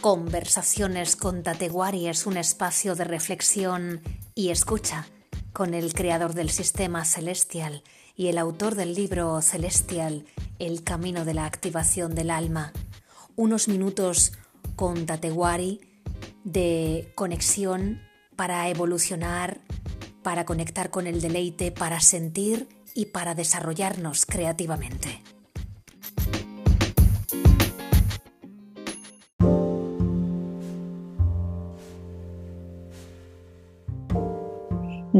Conversaciones con Tatewari es un espacio de reflexión y escucha con el creador del sistema celestial y el autor del libro Celestial, El camino de la activación del alma. Unos minutos con Tatewari de conexión para evolucionar, para conectar con el deleite, para sentir y para desarrollarnos creativamente.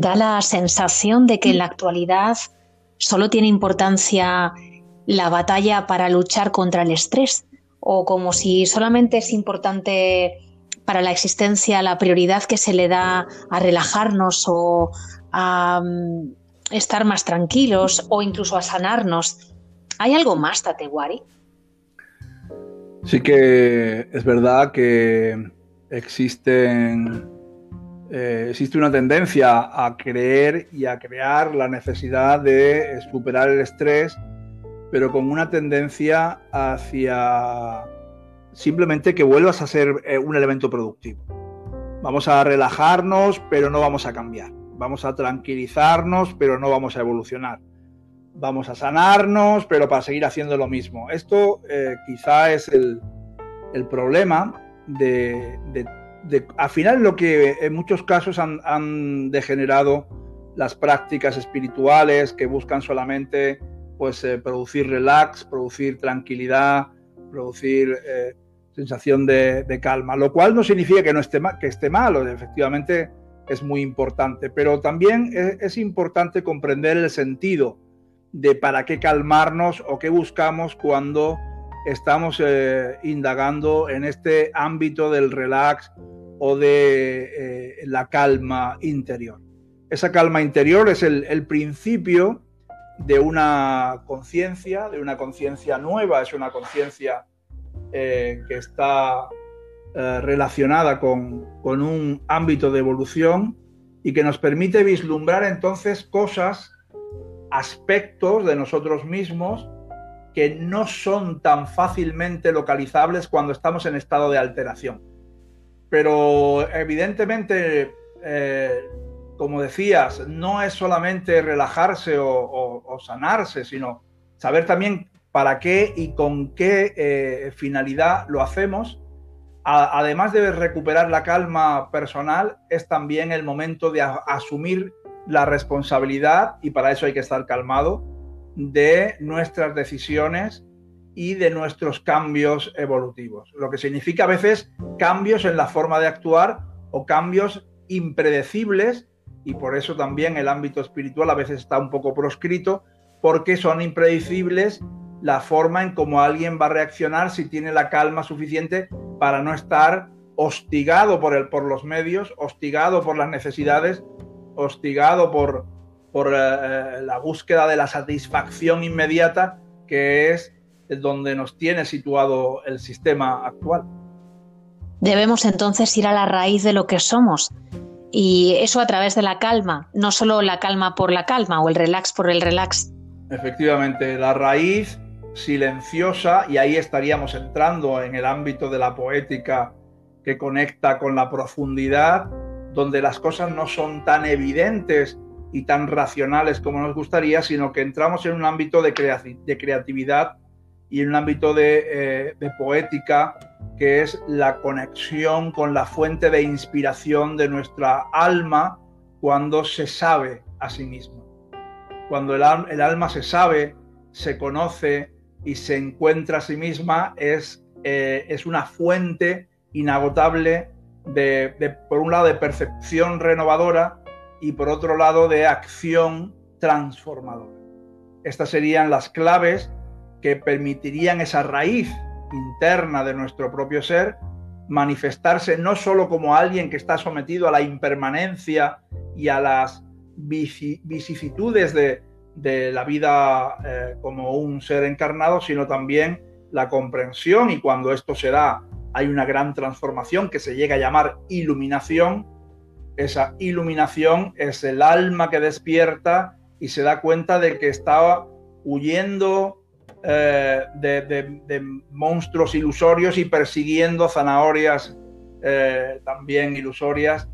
Da la sensación de que en la actualidad solo tiene importancia la batalla para luchar contra el estrés o como si solamente es importante para la existencia la prioridad que se le da a relajarnos o a mm, estar más tranquilos o incluso a sanarnos. ¿Hay algo más, Tatewari? Sí que es verdad que existen, eh, existe una tendencia a creer y a crear la necesidad de superar el estrés, pero con una tendencia hacia simplemente que vuelvas a ser eh, un elemento productivo. Vamos a relajarnos, pero no vamos a cambiar. Vamos a tranquilizarnos, pero no vamos a evolucionar. Vamos a sanarnos, pero para seguir haciendo lo mismo. Esto eh, quizá es el, problema de, al final lo que en muchos casos han, degenerado las prácticas espirituales que buscan solamente pues, eh, producir relax, producir tranquilidad, producir sensación de, calma, lo cual no significa que no esté, que esté malo, efectivamente es muy importante, pero también es, importante comprender el sentido de para qué calmarnos o qué buscamos cuando estamos eh, indagando en este ámbito del relax o de eh, la calma interior. Esa calma interior es el, principio de una conciencia, de una conciencia nueva, es una conciencia eh, que está relacionada con, un ámbito de evolución y que nos permite vislumbrar entonces cosas, aspectos de nosotros mismos que no son tan fácilmente localizables cuando estamos en estado de alteración. Pero evidentemente, eh, como decías, no es solamente relajarse o sanarse, sino saber también para qué y con qué eh, finalidad lo hacemos. además de recuperar la calma personal, es también el momento de asumir la responsabilidad, y para eso hay que estar calmado, de nuestras decisiones y de nuestros cambios evolutivos. Lo que significa a veces cambios en la forma de actuar o cambios impredecibles, y por eso también el ámbito espiritual a veces está un poco proscrito, porque son impredecibles la forma en cómo alguien va a reaccionar si tiene la calma suficiente para no estar hostigado por, el, por los medios, hostigado por las necesidades, hostigado por, por eh, eh, la búsqueda de la satisfacción inmediata que es donde nos tiene situado el sistema actual. Debemos entonces ir a la raíz de lo que somos y eso a través de la calma, no solo la calma por la calma o el relax por el relax. Efectivamente, la raíz silenciosa y ahí estaríamos entrando en el ámbito de la poética que conecta con la profundidad, donde las cosas no son tan evidentes y tan racionales como nos gustaría, sino que entramos en un ámbito de, creatividad y en un ámbito de, eh, de, poética que es la conexión con la fuente de inspiración de nuestra alma cuando se sabe a sí mismo. Cuando el, el alma se sabe, se conoce, y se encuentra a sí misma es, eh, es una fuente inagotable de, por un lado, de percepción renovadora y por otro lado, de acción transformadora. Estas serían las claves que permitirían esa raíz interna de nuestro propio ser manifestarse no solo como alguien que está sometido a la impermanencia y a las vicisitudes de, de la vida eh, como un ser encarnado, sino también la comprensión y cuando esto se da hay una gran transformación que se llega a llamar iluminación. Esa iluminación es el alma que despierta y se da cuenta de que estaba huyendo eh, de, monstruos ilusorios y persiguiendo zanahorias eh, también ilusorias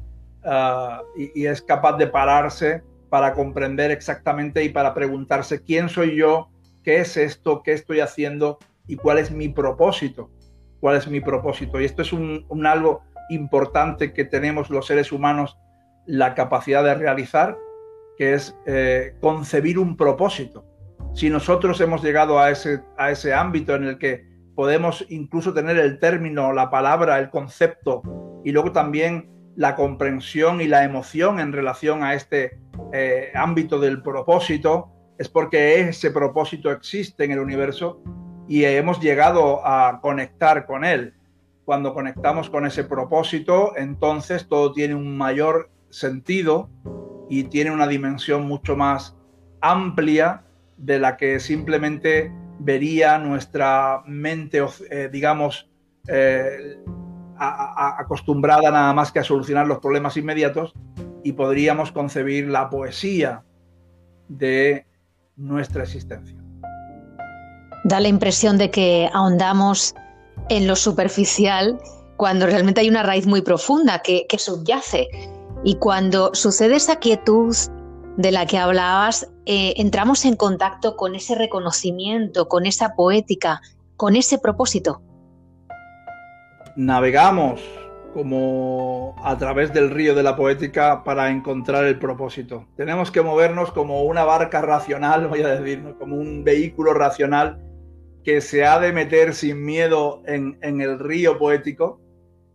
ah, y, es capaz de pararse para comprender exactamente y para preguntarse quién soy yo, qué es esto, qué estoy haciendo y cuál es mi propósito, cuál es mi propósito. Y esto es un, algo importante que tenemos los seres humanos la capacidad de realizar, que es eh, concebir un propósito si nosotros hemos llegado a ese, a ese ámbito en el que podemos incluso tener el término, la palabra, el concepto y luego también la comprensión y la emoción en relación a este eh, ámbito del propósito, es porque ese propósito existe en el universo y hemos llegado a conectar con él. Cuando conectamos con ese propósito, entonces todo tiene un mayor sentido y tiene una dimensión mucho más amplia de la que simplemente vería nuestra mente, eh, digamos, eh, acostumbrada nada más que a solucionar los problemas inmediatos y podríamos concebir la poesía de nuestra existencia. Da la impresión de que ahondamos en lo superficial cuando realmente hay una raíz muy profunda que, subyace. Y cuando sucede esa quietud de la que hablabas, eh, entramos en contacto con ese reconocimiento, con esa poética, con ese propósito. Navegamos como a través del río de la poética para encontrar el propósito. Tenemos que movernos como una barca racional, voy a decir, como un vehículo racional que se ha de meter sin miedo en, en el río poético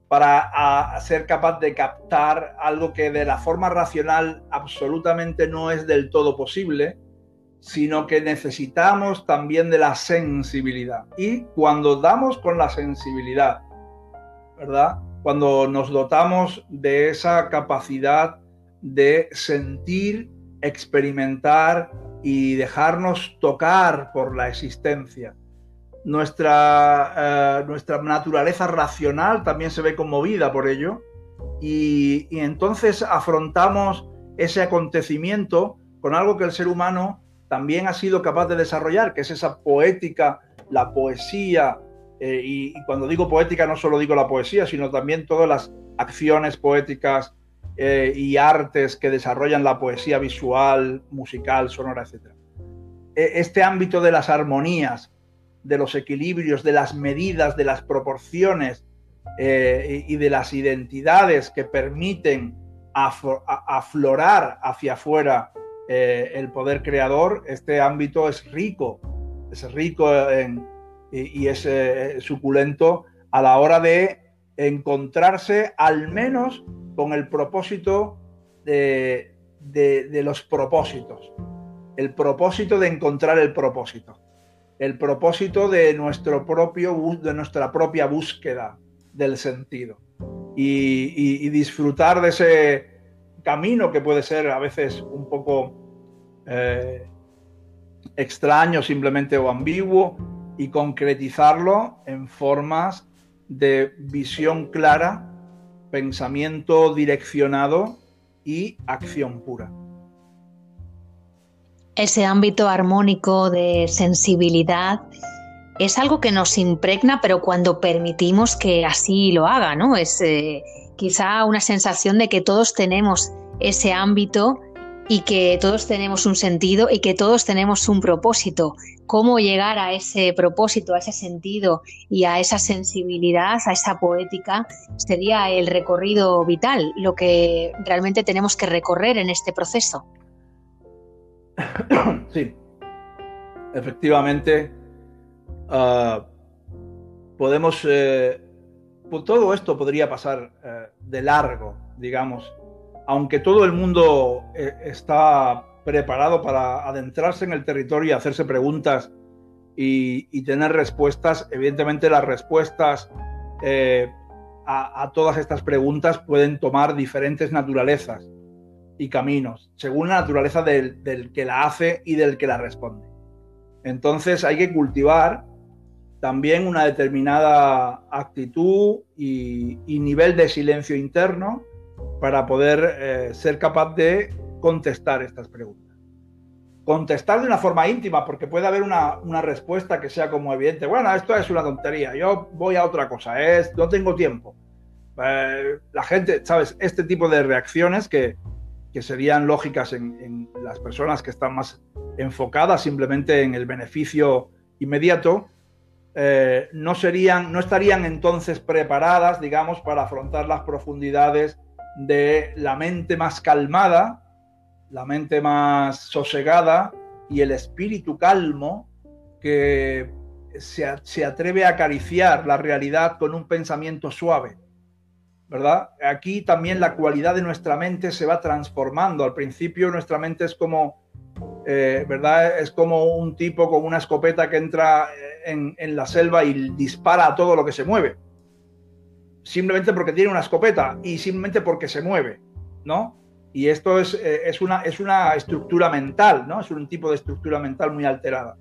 para ser capaz de captar algo que de la forma racional absolutamente no es del todo posible, sino que necesitamos también de la sensibilidad. Y cuando damos con la sensibilidad, ¿verdad? Cuando nos dotamos de esa capacidad de sentir, experimentar y dejarnos tocar por la existencia, nuestra, eh, nuestra naturaleza racional también se ve conmovida por ello y, entonces afrontamos ese acontecimiento con algo que el ser humano también ha sido capaz de desarrollar, que es esa poética, la poesía, eh, y, cuando digo poética no solo digo la poesía, sino también todas las acciones poéticas eh, y artes que desarrollan la poesía visual, musical, sonora, etc. E, este ámbito de las armonías, de los equilibrios, de las medidas, de las proporciones eh, y de las identidades que permiten aflorar hacia afuera eh, el poder creador, este ámbito es rico, es rico y, es eh, suculento a la hora de encontrarse al menos con el propósito de los propósitos, el propósito de encontrar el propósito el propósito de, nuestro propio, de nuestra propia búsqueda del sentido. Y, disfrutar de ese camino que puede ser a veces un poco eh, extraño simplemente o ambiguo y concretizarlo en formas de visión clara, pensamiento direccionado y acción pura ese ámbito armónico de sensibilidad es algo que nos impregna, pero cuando permitimos que así lo haga, ¿no? Es eh, quizá una sensación de que todos tenemos ese ámbito y que todos tenemos un sentido y que todos tenemos un propósito. Cómo llegar a ese propósito, a ese sentido y a esa sensibilidad, a esa poética, sería el recorrido vital, lo que realmente tenemos que recorrer en este proceso. sí, efectivamente, ah, podemos, eh, todo esto podría pasar eh, de largo, digamos, aunque todo el mundo eh, está preparado para adentrarse en el territorio y hacerse preguntas y, tener respuestas, evidentemente las respuestas a todas estas preguntas pueden tomar diferentes naturalezas y caminos, según la naturaleza del, que la hace y del que la responde. Entonces hay que cultivar también una determinada actitud y, nivel de silencio interno para poder eh, ser capaz de contestar estas preguntas. contestar de una forma íntima, porque puede haber una, respuesta que sea como evidente. Bueno, esto es una tontería, yo voy a otra cosa, es, no tengo tiempo. Eh, la gente, ¿sabes? Este tipo de reacciones que, serían lógicas en, las personas que están más enfocadas simplemente en el beneficio inmediato, eh, no, serían, no estarían entonces preparadas, digamos, para afrontar las profundidades de la mente más calmada, la mente más sosegada y el espíritu calmo que se, atreve a acariciar la realidad con un pensamiento suave. ¿Verdad? Aquí también la cualidad de nuestra mente se va transformando. Al principio nuestra mente es como, eh, ¿verdad? Es como un tipo con una escopeta que entra en, en la selva y dispara a todo lo que se mueve. Simplemente porque tiene una escopeta y simplemente porque se mueve, ¿no? Y esto es, eh, es, una, es una estructura mental, ¿no? Es un tipo de estructura mental muy alterada.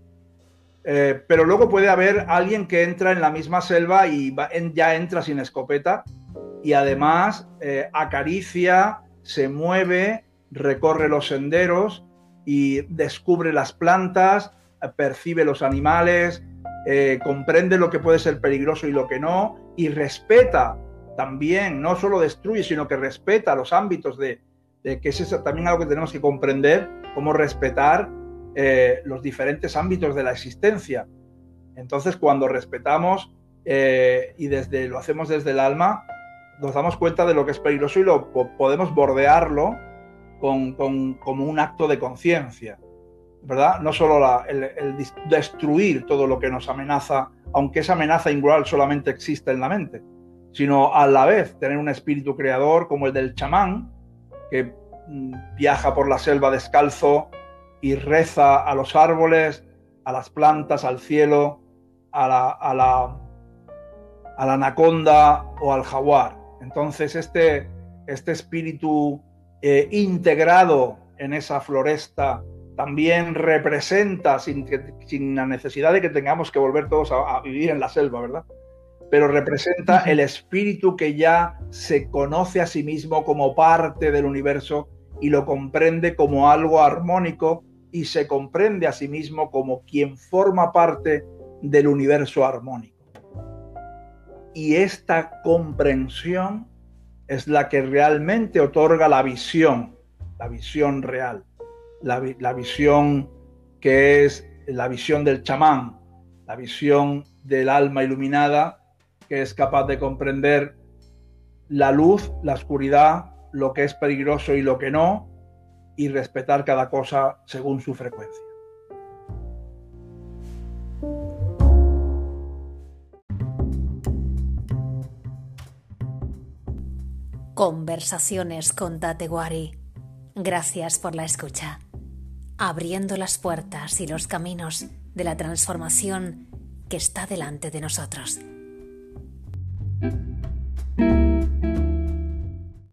Eh, pero luego puede haber alguien que entra en la misma selva y ya entra sin escopeta y además eh, acaricia, se mueve, recorre los senderos y descubre las plantas, percibe los animales, comprende lo que puede ser peligroso y lo que no, y respeta también, no solo destruye, sino que respeta los ámbitos de, que es también algo que tenemos que comprender, cómo respetar eh, los diferentes ámbitos de la existencia. Entonces, cuando respetamos eh, y desde, lo hacemos desde el alma, nos damos cuenta de lo que es peligroso y lo podemos bordearlo con, como un acto de conciencia, ¿verdad? No solo el, destruir todo lo que nos amenaza, aunque esa amenaza igual solamente existe en la mente, sino a la vez tener un espíritu creador como el del chamán, que mm, viaja por la selva descalzo y reza a los árboles, a las plantas, al cielo, a la, anaconda o al jaguar. Entonces este, este espíritu eh, integrado en esa floresta también representa, sin, sin, la necesidad de que tengamos que volver todos a vivir en la selva, ¿verdad? pero representa el espíritu que ya se conoce a sí mismo como parte del universo y lo comprende como algo armónico y se comprende a sí mismo como quien forma parte del universo armónico. Y esta comprensión es la que realmente otorga la visión, la visión real, la, visión que es la visión del chamán, la visión del alma iluminada que es capaz de comprender la luz, la oscuridad, lo que es peligroso y lo que no, y respetar cada cosa según su frecuencia. Conversaciones con Tatewari. Gracias por la escucha. Abriendo las puertas y los caminos de la transformación que está delante de nosotros.